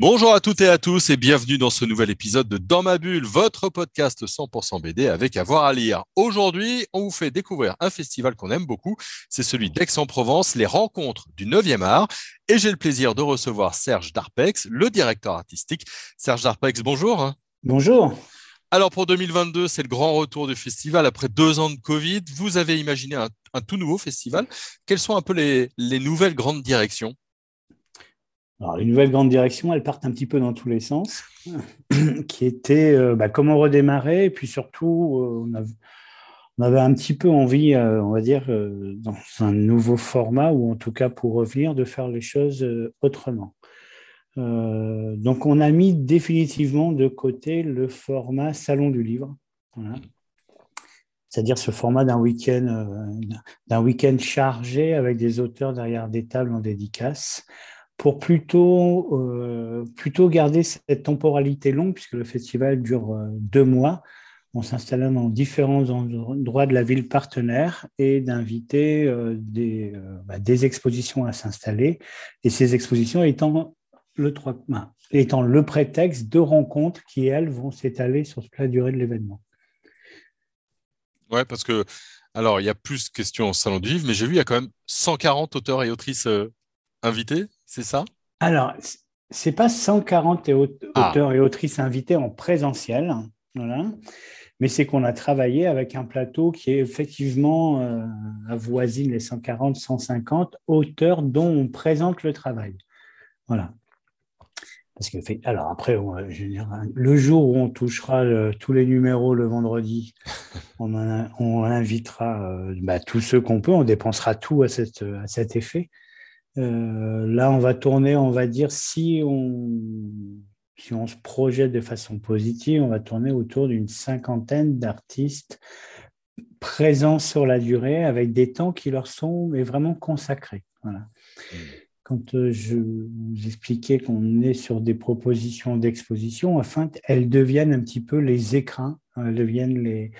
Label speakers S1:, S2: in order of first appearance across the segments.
S1: Bonjour à toutes et à tous et bienvenue dans ce nouvel épisode de Dans ma bulle, votre podcast 100% BD avec avoir à lire. Aujourd'hui, on vous fait découvrir un festival qu'on aime beaucoup, c'est celui d'Aix-en-Provence, les rencontres du 9e art. Et j'ai le plaisir de recevoir Serge Darpex, le directeur artistique. Serge Darpex, bonjour.
S2: Bonjour.
S1: Alors pour 2022, c'est le grand retour du festival après deux ans de Covid. Vous avez imaginé un, tout nouveau festival. Quelles sont un peu les, les nouvelles grandes directions?
S2: Alors, les nouvelles grandes directions, elles partent un petit peu dans tous les sens, qui étaient euh, bah, comment redémarrer, et puis surtout, euh, on, avait, un petit peu envie, euh, on va dire, dans un nouveau format, ou en tout cas pour revenir, de faire les choses autrement. donc, on a mis définitivement de côté le format salon du livre. C'est-à-dire ce format d'un week-end, d'un week-end chargé avec des auteurs derrière des tables en dédicace pour plutôt, euh, plutôt garder cette temporalité longue, puisque le festival dure euh, deux mois. On s'installe dans différents endroits de la ville partenaire et d'inviter euh, des, bah, des, expositions à s'installer. Et ces expositions étant le, bah, étant le prétexte de rencontres qui, elles, vont s'étaler sur toute la durée de l'événement.
S1: Ouais, parce que, alors, il y a plus de questions au Salon du Livre, mais j'ai vu, il y a quand même 140 auteurs et autrices invités c'est ça?
S2: Alors, c'est pas 140 ah. auteurs et autrices invités en présentiel, mais c'est qu'on a travaillé avec un plateau qui est effectivement euh, avoisine les 140, 150 auteurs dont on présente le travail. Voilà. Parce que, alors après, le jour où on touchera tous les numéros le vendredi, on, invitera euh, bah, tous ceux qu'on peut, on dépensera tout à cet effet. Euh, là, on va tourner, on va dire, si on, se projette de façon positive, on va tourner autour d'une cinquantaine d'artistes présents sur la durée avec des temps qui leur sont vraiment consacrés. Mmh. Quand euh, je vous expliquais qu'on est sur des propositions d'exposition, afin qu'elles deviennent un petit peu les écrins, elles deviennent les,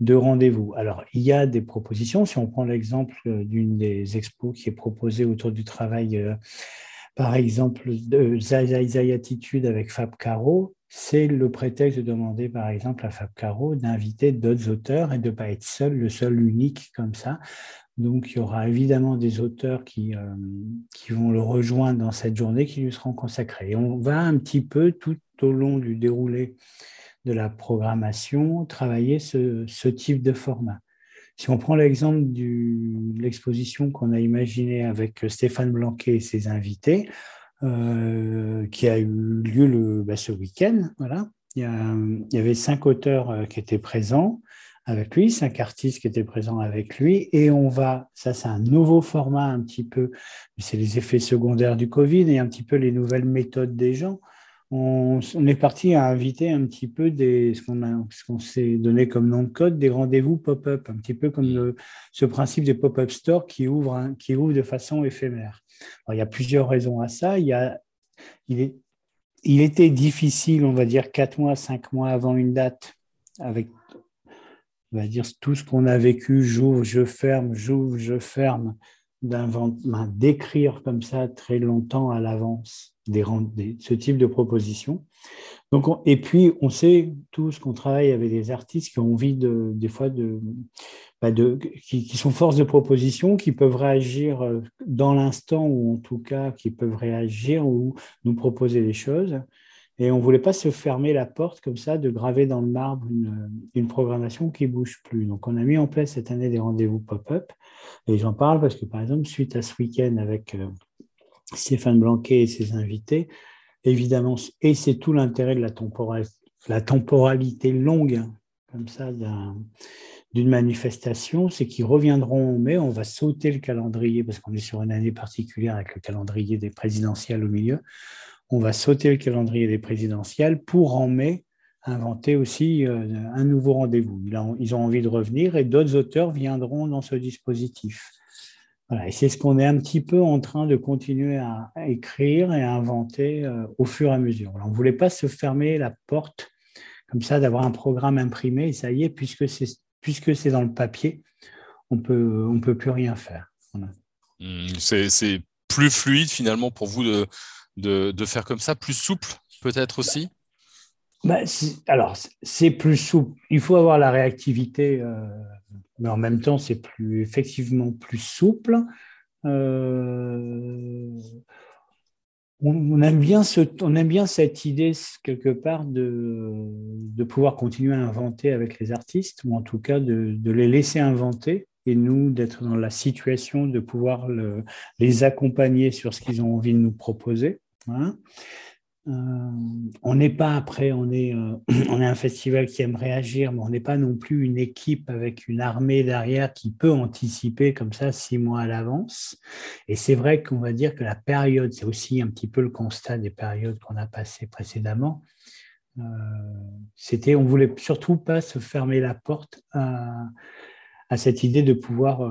S2: de rendez-vous. Alors, il y a des propositions. Si on prend l'exemple euh, d'une des expos qui est proposée autour du travail, euh, par exemple, de Zay Attitude avec Fab Caro, c'est le prétexte de demander, par exemple, à Fab Caro d'inviter d'autres auteurs et de ne pas être seul, le seul unique comme ça. Donc, il y aura évidemment des auteurs qui, euh, qui vont le rejoindre dans cette journée qui lui seront consacrés. on va un petit peu tout au long du déroulé de la programmation, travailler ce, type de format. Si on prend l'exemple de l'exposition qu'on a imaginée avec Stéphane Blanquet et ses invités, euh, qui a eu lieu le, bah, ce week-end. Il y, avait cinq auteurs euh, qui étaient présents avec lui, cinq artistes qui étaient présents avec lui, et on va, ça c'est un nouveau format un petit peu, c'est les effets secondaires du Covid et un petit peu les nouvelles méthodes des gens on, est parti à inviter un petit peu des, ce qu'on s'est donné comme nom de code, des rendez-vous pop-up, un petit peu comme ce principe des pop-up stores qui ouvrent, qui ouvre de façon éphémère. il y a plusieurs raisons à ça. Il, y a, il, est, il était difficile, on va dire, quatre mois, cinq mois avant une date, avec on va dire tout ce qu'on a vécu, j'ouvre, je ferme, j'ouvre, je ferme, d'écrire comme ça très longtemps à l'avance ce type de proposition. Donc, et puis, on sait tous qu'on travaille avec des artistes qui ont envie de, des fois de, bah, de qui, sont force de proposition, qui peuvent réagir euh, dans l'instant ou en tout cas qui peuvent réagir ou nous proposer des choses. Et on ne voulait pas se fermer la porte comme ça, de graver dans le marbre une, une programmation qui ne bouge plus. Donc, on a mis en place cette année des rendez-vous pop-up. Et j'en parle parce que, par exemple, suite à ce week-end avec euh, Stéphane Blanquet et ses invités, évidemment, et c'est tout l'intérêt de la, temporalité longue, comme ça, d'une manifestation, c'est qu'ils reviendront en mai, on va sauter le calendrier, parce qu'on est sur une année particulière avec le calendrier des présidentielles au milieu, on va sauter le calendrier des présidentielles pour en mai inventer aussi euh, un nouveau rendez-vous. Ils ont envie de revenir et d'autres auteurs viendront dans ce dispositif. Et c'est ce qu'on est un petit peu en train de continuer à, écrire et à inventer euh, au fur et à mesure. on ne voulait pas se fermer la porte comme ça, d'avoir un programme imprimé, et ça y est, puisque c'est, dans le papier, on peut, on peut plus rien faire.
S1: Hmm, c'est, plus fluide finalement pour vous de, de, faire comme ça, plus souple peut-être aussi?
S2: Bah, Alors, c'est plus souple. Il faut avoir la réactivité. Euh, mais en même temps, c'est plus effectivement plus souple. Euh, on, aime bien cette idée quelque part de, pouvoir continuer à inventer avec les artistes, ou en tout cas de, les laisser inventer et nous d'être dans la situation de pouvoir le, les accompagner sur ce qu'ils ont envie de nous proposer. Hein. Euh, on n'est pas après, on est, euh, on est un festival qui aime réagir, mais on n'est pas non plus une équipe avec une armée derrière qui peut anticiper comme ça six mois à l'avance. Et c'est vrai qu'on va dire que la période, c'est aussi un petit peu le constat des périodes qu'on a passées précédemment. Euh, c'était, on voulait surtout pas se fermer la porte à, cette idée de pouvoir,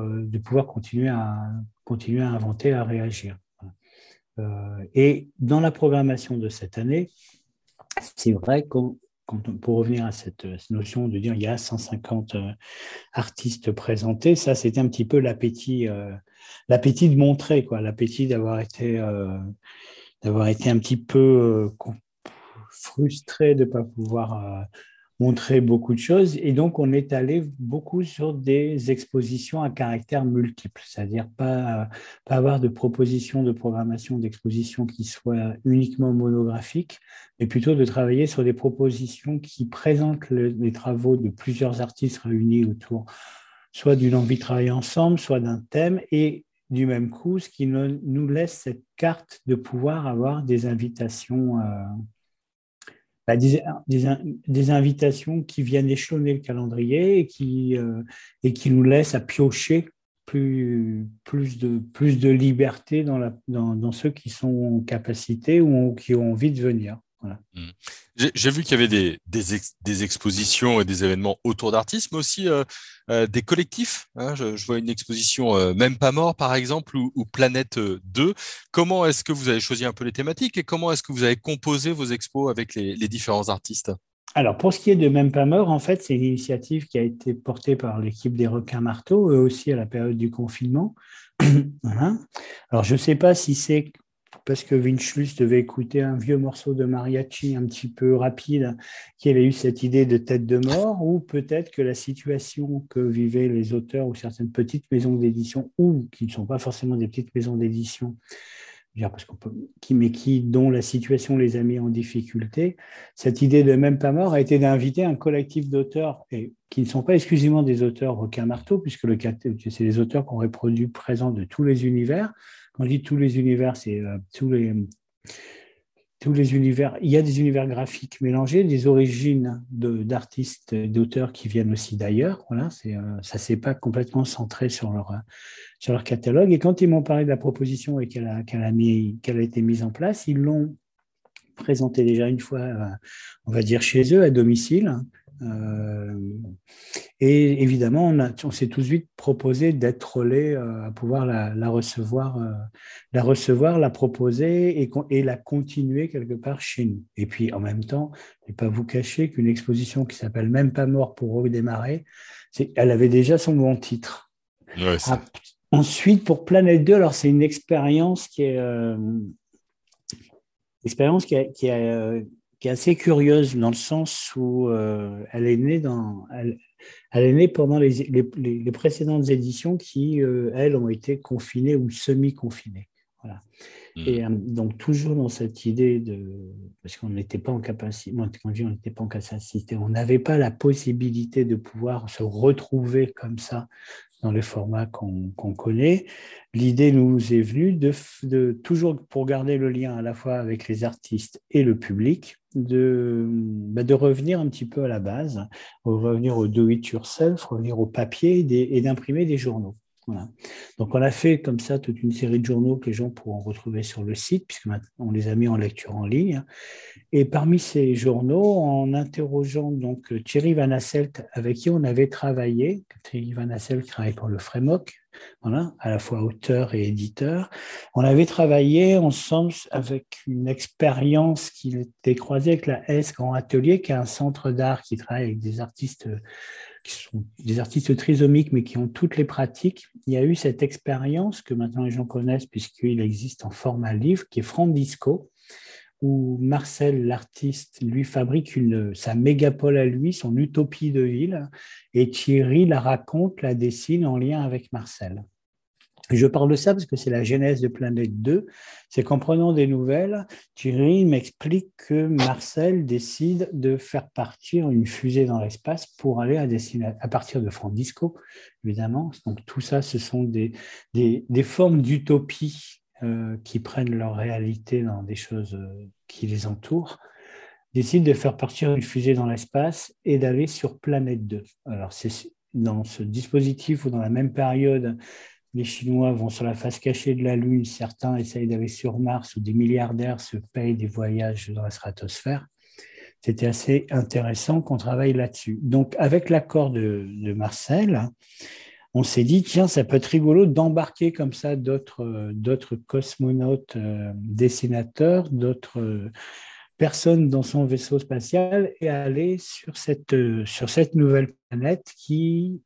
S2: continuer à inventer, à réagir. Euh, et dans la programmation de cette année, c'est vrai qu'on pour revenir à cette, notion de dire il y a 150 euh, artistes présentés, ça c'était un petit peu l'appétit, euh, l'appétit de montrer quoi, l'appétit d'avoir été, d'avoir été un petit peu frustré de ne pas pouvoir montrer beaucoup de choses. Et donc, on est allé beaucoup sur des expositions à caractère multiple, c'est-à-dire pas, pas avoir de propositions de programmation d'exposition qui soient uniquement monographiques, mais plutôt de travailler sur des propositions qui présentent les travaux de plusieurs artistes réunis autour soit d'une envie de travailler ensemble, soit d'un thème, et du même coup, ce qui nous laisse cette carte de pouvoir avoir des invitations euh, bah, des, invitations qui viennent échelonner le calendrier et qui, euh, et qui nous laissent à piocher plus, plus, de, plus de liberté dans, dans ceux qui sont en capacité ou qui ont envie de venir.
S1: Mmh. J'ai vu qu'il y avait des, des, expositions et des événements autour d'artistes, mais aussi euh, euh, des collectifs. Hein. Je, vois une exposition euh, Même pas mort, par exemple, ou, Planète 2. Comment est-ce que vous avez choisi un peu les thématiques et comment est-ce que vous avez composé vos expos avec les, différents artistes?
S2: Alors, pour ce qui est de Même pas mort, en fait, c'est une initiative qui a été portée par l'équipe des requins marteaux, eux aussi à la période du confinement. Alors, je ne sais pas si c'est parce que Vinchus devait écouter un vieux morceau de mariachi un petit peu rapide, qui avait eu cette idée de tête de mort, ou peut-être que la situation que vivaient les auteurs ou certaines petites maisons d'édition, ou qui ne sont pas forcément des petites maisons d'édition, parce qu'on mais qui, dont la situation les a mis en difficulté, cette idée de même pas mort a été d'inviter un collectif d'auteurs et qui ne sont pas exclusivement des auteurs aucun marteau, puisque le, c'est des auteurs qu'on reproduit présents de tous les univers, on dit tous les univers, c'est euh, tous les tous les univers. Il y a des univers graphiques mélangés, des origines d'artistes, d'auteurs qui viennent aussi d'ailleurs. Voilà, c'est, euh, ça s'est pas complètement centré sur leur leur catalogue. Et quand ils m'ont parlé de la proposition et qu'elle a été mise en place, ils l'ont présenté déjà une fois, euh, on va dire chez eux à domicile. Euh, et évidemment, on, s'est tout de suite proposé d'être relais euh, à pouvoir la, recevoir, euh, la recevoir, la proposer et, et, la continuer quelque part chez nous. Et puis en même temps, ne pas vous cacher qu'une exposition qui s'appelle Même pas mort pour redémarrer, elle avait déjà son bon titre. Ah, ensuite, pour Planète 2, alors c'est une expérience qui est expérience qui, qui, a, qui est assez curieuse dans le sens où euh, elle est née dans, elle, est née pendant les, les, précédentes éditions qui, euh, elles, ont été confinées ou semi-confinées. Voilà. Mmh. Et donc, toujours dans cette idée de. Parce qu'on n'était pas en capacité. Moi, quand je on n'était pas en capacité, on n'avait pas la possibilité de pouvoir se retrouver comme ça dans les formats qu'on connaît. L'idée nous est venue de, de, toujours pour garder le lien à la fois avec les artistes et le public, de, bah de revenir un petit peu à la base, revenir au do-it-yourself, revenir au papier et d'imprimer des journaux. Donc on a fait comme ça toute une série de journaux que les gens pourront retrouver sur le site, puisque on les a mis en lecture en ligne. Et parmi ces journaux, en interrogeant donc Thierry Van Asselt, avec qui on avait travaillé, Thierry Van Asselt travaille pour le Frémoc, voilà, à la fois auteur et éditeur. On avait travaillé ensemble avec une expérience qui était croisée avec la S Grand Atelier, qui est un centre d'art qui travaille avec des artistes qui sont des artistes trisomiques, mais qui ont toutes les pratiques. Il y a eu cette expérience que maintenant les gens connaissent, puisqu'il existe en format livre, qui est Frandisco, où Marcel, l'artiste, lui fabrique une, sa mégapole à lui, son utopie de ville, et Thierry la raconte, la dessine en lien avec Marcel. Je parle de ça parce que c'est la genèse de Planète 2. C'est qu'en prenant des nouvelles, Thierry m'explique que Marcel décide de faire partir une fusée dans l'espace pour aller à, à partir de Frandisco, évidemment. Donc tout ça, ce sont des, des, des formes d'utopie euh, qui prennent leur réalité dans des choses euh, qui les entourent, décident de faire partir une fusée dans l'espace et d'aller sur Planète 2. Alors c'est dans ce dispositif ou dans la même période les Chinois vont sur la face cachée de la Lune, certains essayent d'aller sur Mars, où des milliardaires se payent des voyages dans la stratosphère. C'était assez intéressant qu'on travaille là-dessus. Donc, avec l'accord de, Marcel, on s'est dit, tiens, ça peut être rigolo d'embarquer comme ça d'autres, cosmonautes euh, dessinateurs, d'autres euh, personnes dans son vaisseau spatial et aller sur cette, euh, sur cette nouvelle planète qui,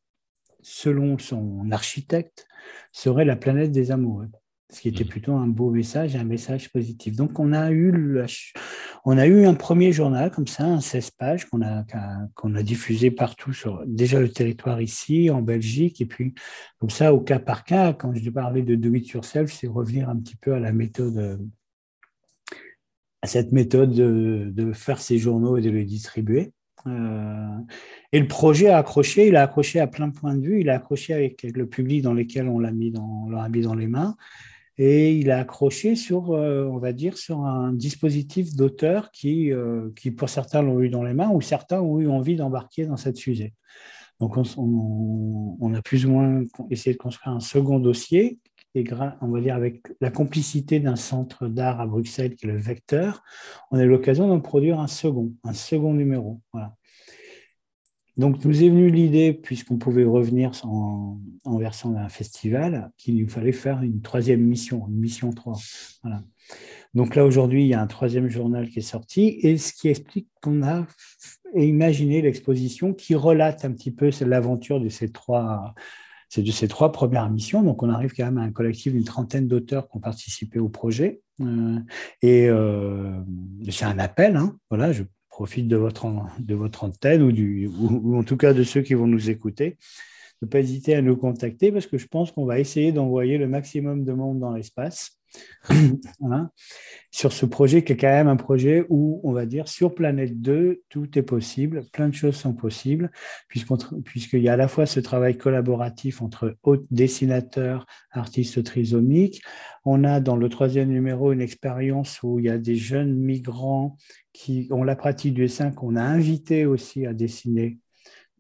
S2: selon son architecte, serait la planète des amoureux, ce qui était mmh. plutôt un beau message, un message positif. Donc on a eu, on a eu un premier journal comme ça, un 16 pages qu'on a, qu'on a diffusé partout sur déjà le territoire ici, en Belgique, et puis comme ça au cas par cas, quand je parlais de do it yourself, c'est revenir un petit peu à la méthode à cette méthode de, de, faire ces journaux et de les distribuer. Euh, et le projet a accroché, il a accroché à plein point de vue, il a accroché avec, le public dans lequel on l'a mis dans, mis dans les mains, et il a accroché sur, euh, on va dire, sur un dispositif d'auteur qui, euh, qui, pour certains, l'ont eu dans les mains, ou certains ont eu envie d'embarquer dans cette fusée. Donc, on, on, a plus ou moins essayé de construire un second dossier, et on va dire avec la complicité d'un centre d'art à Bruxelles qui est le Vecteur, on a eu l'occasion d'en produire un second, un second numéro. Donc, nous est venue l'idée, puisqu'on pouvait revenir en, version d'un festival, qu'il nous fallait faire une troisième mission, une mission 3. Voilà. Donc là, aujourd'hui, il y a un troisième journal qui est sorti, et ce qui explique qu'on a imaginé l'exposition qui relate un petit peu l'aventure de ces trois c'est de ces trois premières missions. Donc, on arrive quand même à un collectif d'une trentaine d'auteurs qui ont participé au projet. Euh, et euh, c'est un appel. Hein. voilà, je profite de votre, de votre antenne ou, en tout cas de ceux qui vont nous écouter, ne pas hésiter à nous contacter parce que je pense qu'on va essayer d'envoyer le maximum de monde dans l'espace. sur ce projet qui est quand même un projet où, on va dire, sur Planète 2, tout est possible, plein de choses sont possibles, puisqu'il y a à la fois ce travail collaboratif entre dessinateurs, artistes trisomiques. On a dans le troisième numéro une expérience où il y a des jeunes migrants qui ont la pratique du dessin qu'on a invité aussi à dessiner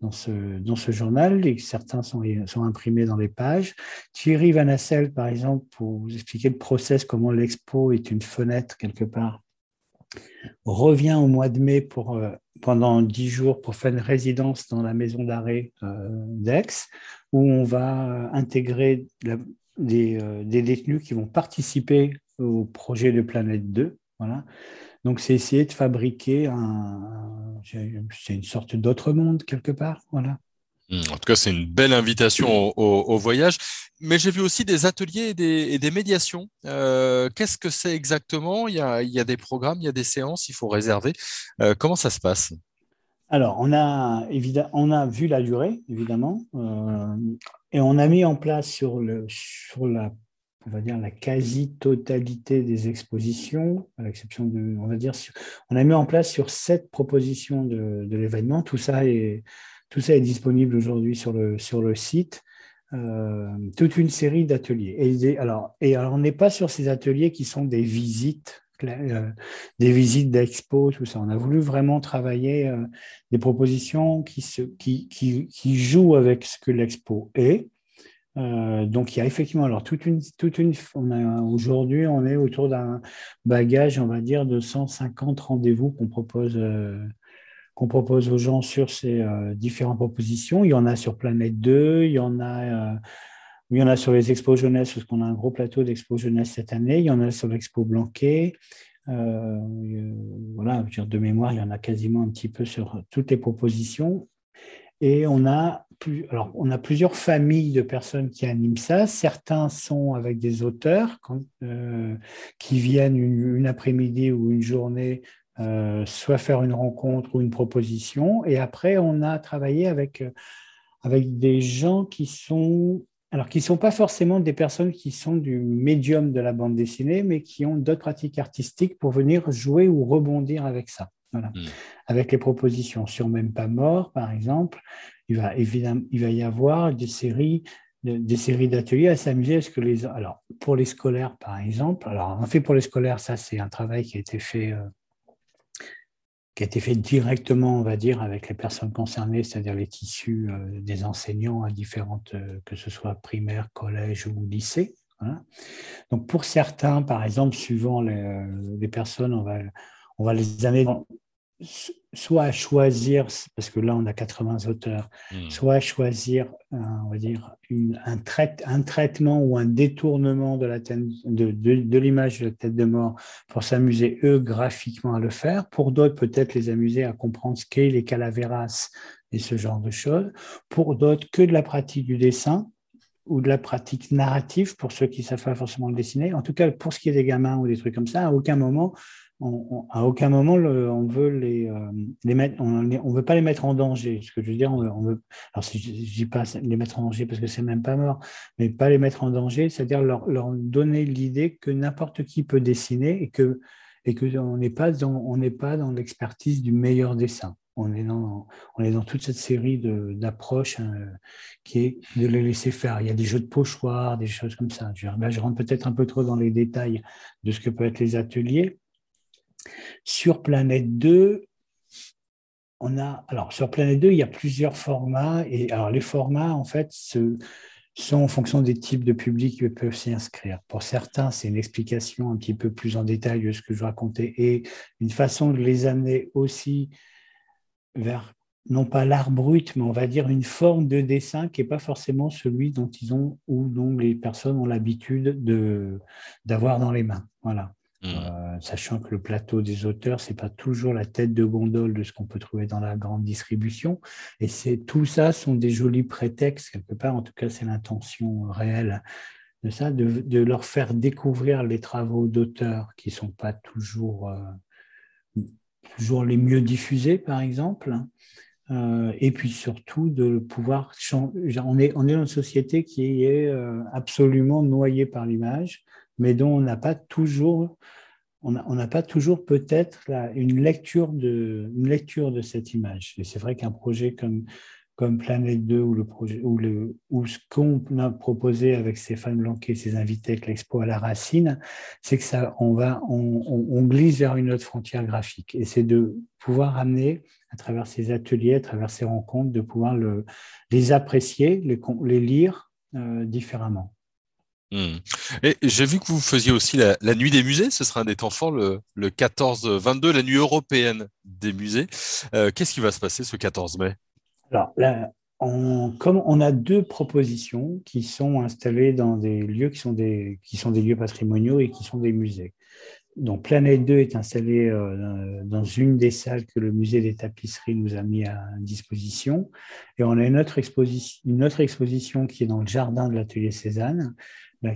S2: dans ce, journal et certains sont, imprimés dans les pages. Thierry Van Assel, par exemple, pour vous expliquer le process, comment l'expo est une fenêtre quelque part, revient au mois de mai pour, euh, pendant dix jours pour faire une résidence dans la maison d'arrêt euh, d'Aix, où on va intégrer des, euh, des, détenus qui vont participer au projet de Planète 2. Voilà. Donc, c'est essayer de fabriquer un, c'est une sorte d'autre monde quelque part, voilà.
S1: Hmm, en tout cas, c'est une belle invitation au, voyage. Mais j'ai vu aussi des ateliers et des, médiations. Euh, qu'est-ce que c'est exactement? Il y, a, des programmes, il y a des séances, il faut réserver. Euh, comment ça se passe?
S2: Alors, on a, on a vu la durée, évidemment, euh, et on a mis en place sur, le, sur la on va dire, la quasi-totalité des expositions, à l'exception de, on va dire, on a mis en place sur sept propositions de, l'événement. Tout ça est, tout ça est disponible aujourd'hui sur le, sur le site. Euh, toute une série d'ateliers. Et, alors, et alors, on n'est pas sur ces ateliers qui sont des visites, euh, des visites d'expo, tout ça. On a voulu vraiment travailler euh, des propositions qui, se, qui, qui, qui jouent avec ce que l'expo est, euh, donc il y a effectivement alors toute une toute une aujourd'hui on est autour d'un bagage on va dire de 150 rendez-vous qu'on propose euh, qu'on propose aux gens sur ces euh, différentes propositions. Il y en a sur Planète 2, il y en a Il y en a sur les expos jeunesse, parce qu'on a un gros plateau d'expo jeunesse cette année. Il y en a sur l'expo Blanquet. Voilà, de mémoire, il y en a quasiment un petit peu sur toutes les propositions. Et on a, alors, on a plusieurs familles de personnes qui animent ça. Certains sont avec des auteurs euh, qui viennent une, après-midi ou une journée euh, soit faire une rencontre ou une proposition. Et après, on a travaillé avec, avec des gens qui sont alors qui ne sont pas forcément des personnes qui sont du médium de la bande dessinée, mais qui ont d'autres pratiques artistiques pour venir jouer ou rebondir avec ça. Voilà. Hmm. Avec les propositions sur Même pas mort, par exemple, il va, évidemment, il va y avoir des séries des séries d'ateliers à s'amuser. ce que les, alors, pour les scolaires, par exemple, alors en fait, pour les scolaires, ça, c'est un travail qui a été fait euh, qui a été fait directement, on va dire, avec les personnes concernées, c'est-à-dire les tissus euh, des enseignants à différentes, euh, que ce soit primaire, collège ou lycée. Donc pour certains, par exemple, suivant les, personnes, on va, on va les amener soit à choisir, parce que là on a 80 auteurs, hmm. soit à choisir, on va dire, un, un, traitement ou un détournement de la tête, de, de, l'image de la tête de mort pour s'amuser eux graphiquement à le faire. Pour d'autres, peut-être les amuser à comprendre ce qu'est les calaveras et ce genre de choses. Pour d'autres, que de la pratique du dessin ou de la pratique narrative pour ceux qui ne savent pas forcément le dessiner. En tout cas, pour ce qui est des gamins ou des trucs comme ça, à aucun moment à aucun moment on veut les, euh, les mettre, on, ne veut pas les mettre en danger. Ce que je veux dire, on, veut, alors je, dis pas les mettre en danger parce que c'est même pas mort, mais pas les mettre en danger, c'est-à-dire leur, leur, donner l'idée que n'importe qui peut dessiner et que et que on n'est pas dans on n'est pas dans l'expertise du meilleur dessin. On est dans on est dans toute cette série d'approches hein, qui est de les laisser faire. Il y a des jeux de pochoirs, des choses comme ça. Je rentre peut-être un peu trop dans les détails de ce que peuvent être les ateliers sur Planète 2, on a, sur Planète 2, il y a plusieurs formats. Et les formats, en fait, sont en fonction des types de publics qui peuvent s'y inscrire. Pour certains, c'est une explication un petit peu plus en détail de ce que je racontais et une façon de les amener aussi vers non pas l'art brut, mais on va dire une forme de dessin qui n'est pas forcément celui dont ils ont ou dont les personnes ont l'habitude d'avoir dans les mains. Voilà. Mmh. Euh, sachant que le plateau des auteurs, c'est pas toujours la tête de gondole de ce qu'on peut trouver dans la grande distribution. Et c'est tout ça sont des jolis prétextes quelque part. En tout cas, c'est l'intention réelle de ça, de, leur faire découvrir les travaux d'auteurs qui sont pas toujours euh, toujours les mieux diffusés, par exemple. Euh, et puis surtout de pouvoir changer. On est, on est dans une société qui est absolument noyée par l'image mais dont on n'a pas toujours, on n'a pas toujours peut-être une lecture de, une lecture de cette image. Et c'est vrai qu'un projet comme comme Planète 2 ou le projet ou le ou ce qu'on a proposé avec Stéphane Blanquet et ses invités avec l'expo à la racine, c'est que ça on va on, glisse vers une autre frontière graphique et c'est de pouvoir amener à travers ces ateliers, à travers ces rencontres, de pouvoir le, les apprécier, les, les lire euh, différemment.
S1: Hmm. Et j'ai vu que vous faisiez aussi la, nuit des musées. Ce sera un des temps forts le, 14-22, la nuit européenne des musées. Euh, qu'est-ce qui va se passer ce 14 mai?
S2: Alors, comme on a deux propositions qui sont installées dans des lieux qui sont des, qui sont des lieux patrimoniaux et qui sont des musées. Donc, Planète 2 est installée euh, dans une des salles que le musée des tapisseries nous a mis à disposition. Et on a une autre, exposition, une autre exposition qui est dans le jardin de l'atelier Cézanne,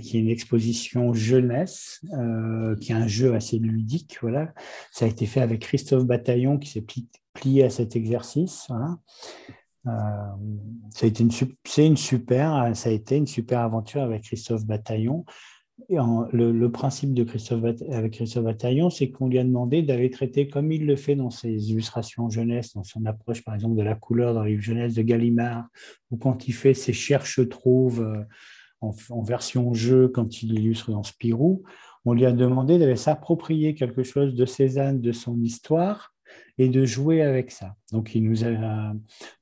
S2: qui est une exposition jeunesse, euh, qui est un jeu assez ludique. Voilà. Ça a été fait avec Christophe Bataillon qui s'est plié à cet exercice. Voilà. Euh, ça a été une, super, ça a été une super aventure avec Christophe Bataillon. Et le, principe avec Christophe Bataillon, c'est qu'on lui a demandé d'aller traiter, comme il le fait dans ses illustrations jeunesse, dans son approche par exemple de la couleur dans les jeunesse de Gallimard, ou quand il fait ses cherche-trouve en, version jeu quand il illustre dans Spirou, on lui a demandé d'aller s'approprier quelque chose de Cézanne, de son histoire, et de jouer avec ça. Donc il nous a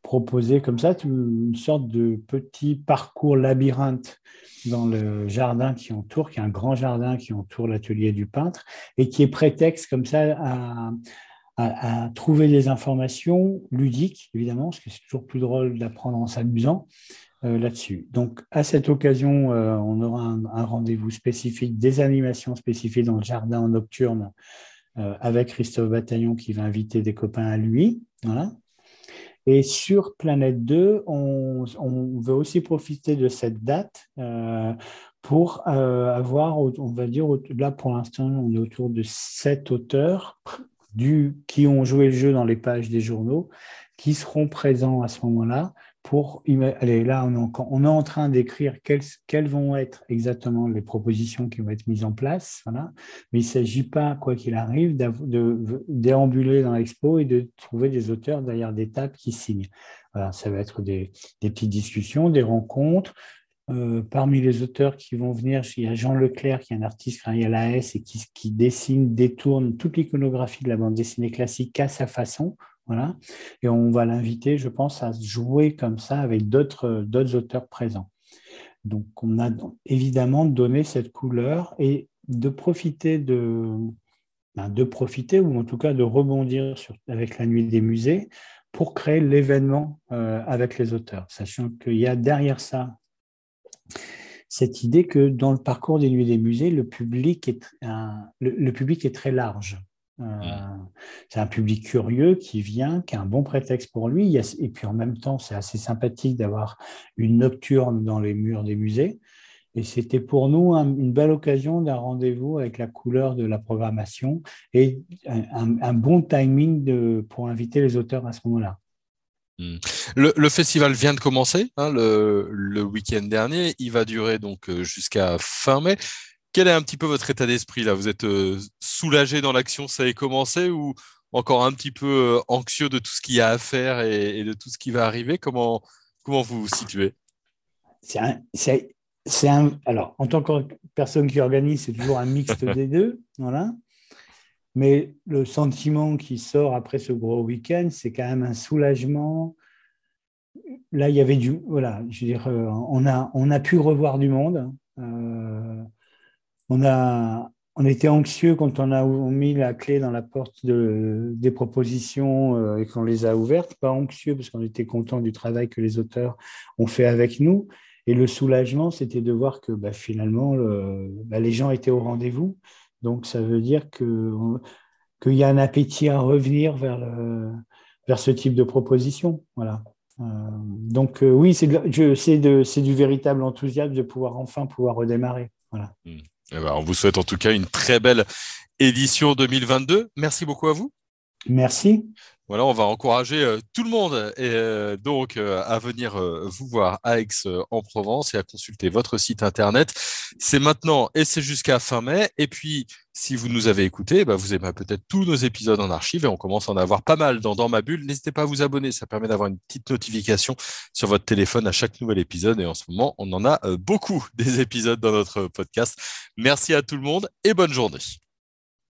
S2: proposé comme ça une sorte de petit parcours labyrinthe dans le jardin qui entoure, qui est un grand jardin qui entoure l'atelier du peintre, et qui est prétexte comme ça à, à trouver des informations ludiques, évidemment, parce que c'est toujours plus drôle d'apprendre en s'amusant, là-dessus. Donc, à cette occasion, on aura un, rendez-vous spécifique, des animations spécifiques dans le jardin nocturne avec Christophe Bataillon qui va inviter des copains à lui. Et sur Planète 2, on, on, veut aussi profiter de cette date pour avoir, on va dire, là pour l'instant, on est autour de sept auteurs qui ont joué le jeu dans les pages des journaux, qui seront présents à ce moment-là pour allez, là on est, en train d'écrire quelles, vont être exactement les propositions qui vont être mises en place voilà. mais il ne s'agit pas quoi qu'il arrive de déambuler dans l'expo et de trouver des auteurs derrière des tables qui signent voilà, ça va être des petites discussions des rencontres euh, parmi les auteurs qui vont venir, il y a Jean Leclerc, qui est un artiste qui à la S et qui, dessine, détourne toute l'iconographie de la bande dessinée classique à sa façon. Voilà. Et on va l'inviter, je pense, à jouer comme ça avec d'autres auteurs présents. Donc, on a évidemment donné cette couleur et de profiter de, ben, de profiter, ou en tout cas de rebondir avec la nuit des musées pour créer l'événement euh, avec les auteurs, sachant qu'il y a derrière ça cette idée que dans le parcours des nuits des musées, le public est, le, public est très large. Euh, c'est un public curieux qui vient, qui a un bon prétexte pour lui. Et puis en même temps, c'est assez sympathique d'avoir une nocturne dans les murs des musées. Et c'était pour nous une belle occasion d'un rendez-vous avec la couleur de la programmation et un, bon timing de, pour inviter les auteurs à ce moment-là.
S1: Hmm. Le, festival vient de commencer hein, le, week-end dernier. Il va durer donc euh, jusqu'à fin mai. Quel est un petit peu votre état d'esprit là? Vous êtes euh, soulagé dans l'action, ça a commencé ou encore un petit peu euh, anxieux de tout ce qu'il y a à faire et, de tout ce qui va arriver? Comment, comment vous vous situez?
S2: C'est alors, en tant que personne qui organise, c'est toujours un mixte des deux. Voilà. Mais le sentiment qui sort après ce gros week-end, c'est quand même un soulagement. Là, il y avait du. Voilà, je veux dire, euh, on a, on a pu revoir du monde. Euh, on, a, on était anxieux quand on a mis la clé dans la porte de, des propositions euh, et qu'on les a ouvertes. Pas anxieux parce qu'on était content du travail que les auteurs ont fait avec nous. Et le soulagement, c'était de voir que bah, finalement, bah, les gens étaient au rendez-vous. Donc, ça veut dire qu'il y a un appétit à revenir vers, ce type de proposition. Voilà. Euh, donc, euh, oui, c'est du véritable enthousiasme de pouvoir enfin pouvoir redémarrer. Voilà.
S1: Hmm. Eh ben, on vous souhaite en tout cas une très belle édition 2022. Merci beaucoup à vous.
S2: Merci.
S1: Voilà, on va encourager euh, tout le monde euh, donc euh, à venir vous voir à Aix en Provence et à consulter votre site internet. C'est maintenant et c'est jusqu'à fin mai. Et puis, si vous nous avez écoutés, bah, vous aimez peut-être tous nos épisodes en archive et on commence à en avoir pas mal dans, dans ma bulle. N'hésitez pas à vous abonner, ça permet d'avoir une petite notification sur votre téléphone à chaque nouvel épisode. Et en ce moment, on en a beaucoup des épisodes dans notre podcast. Merci à tout le monde et bonne journée.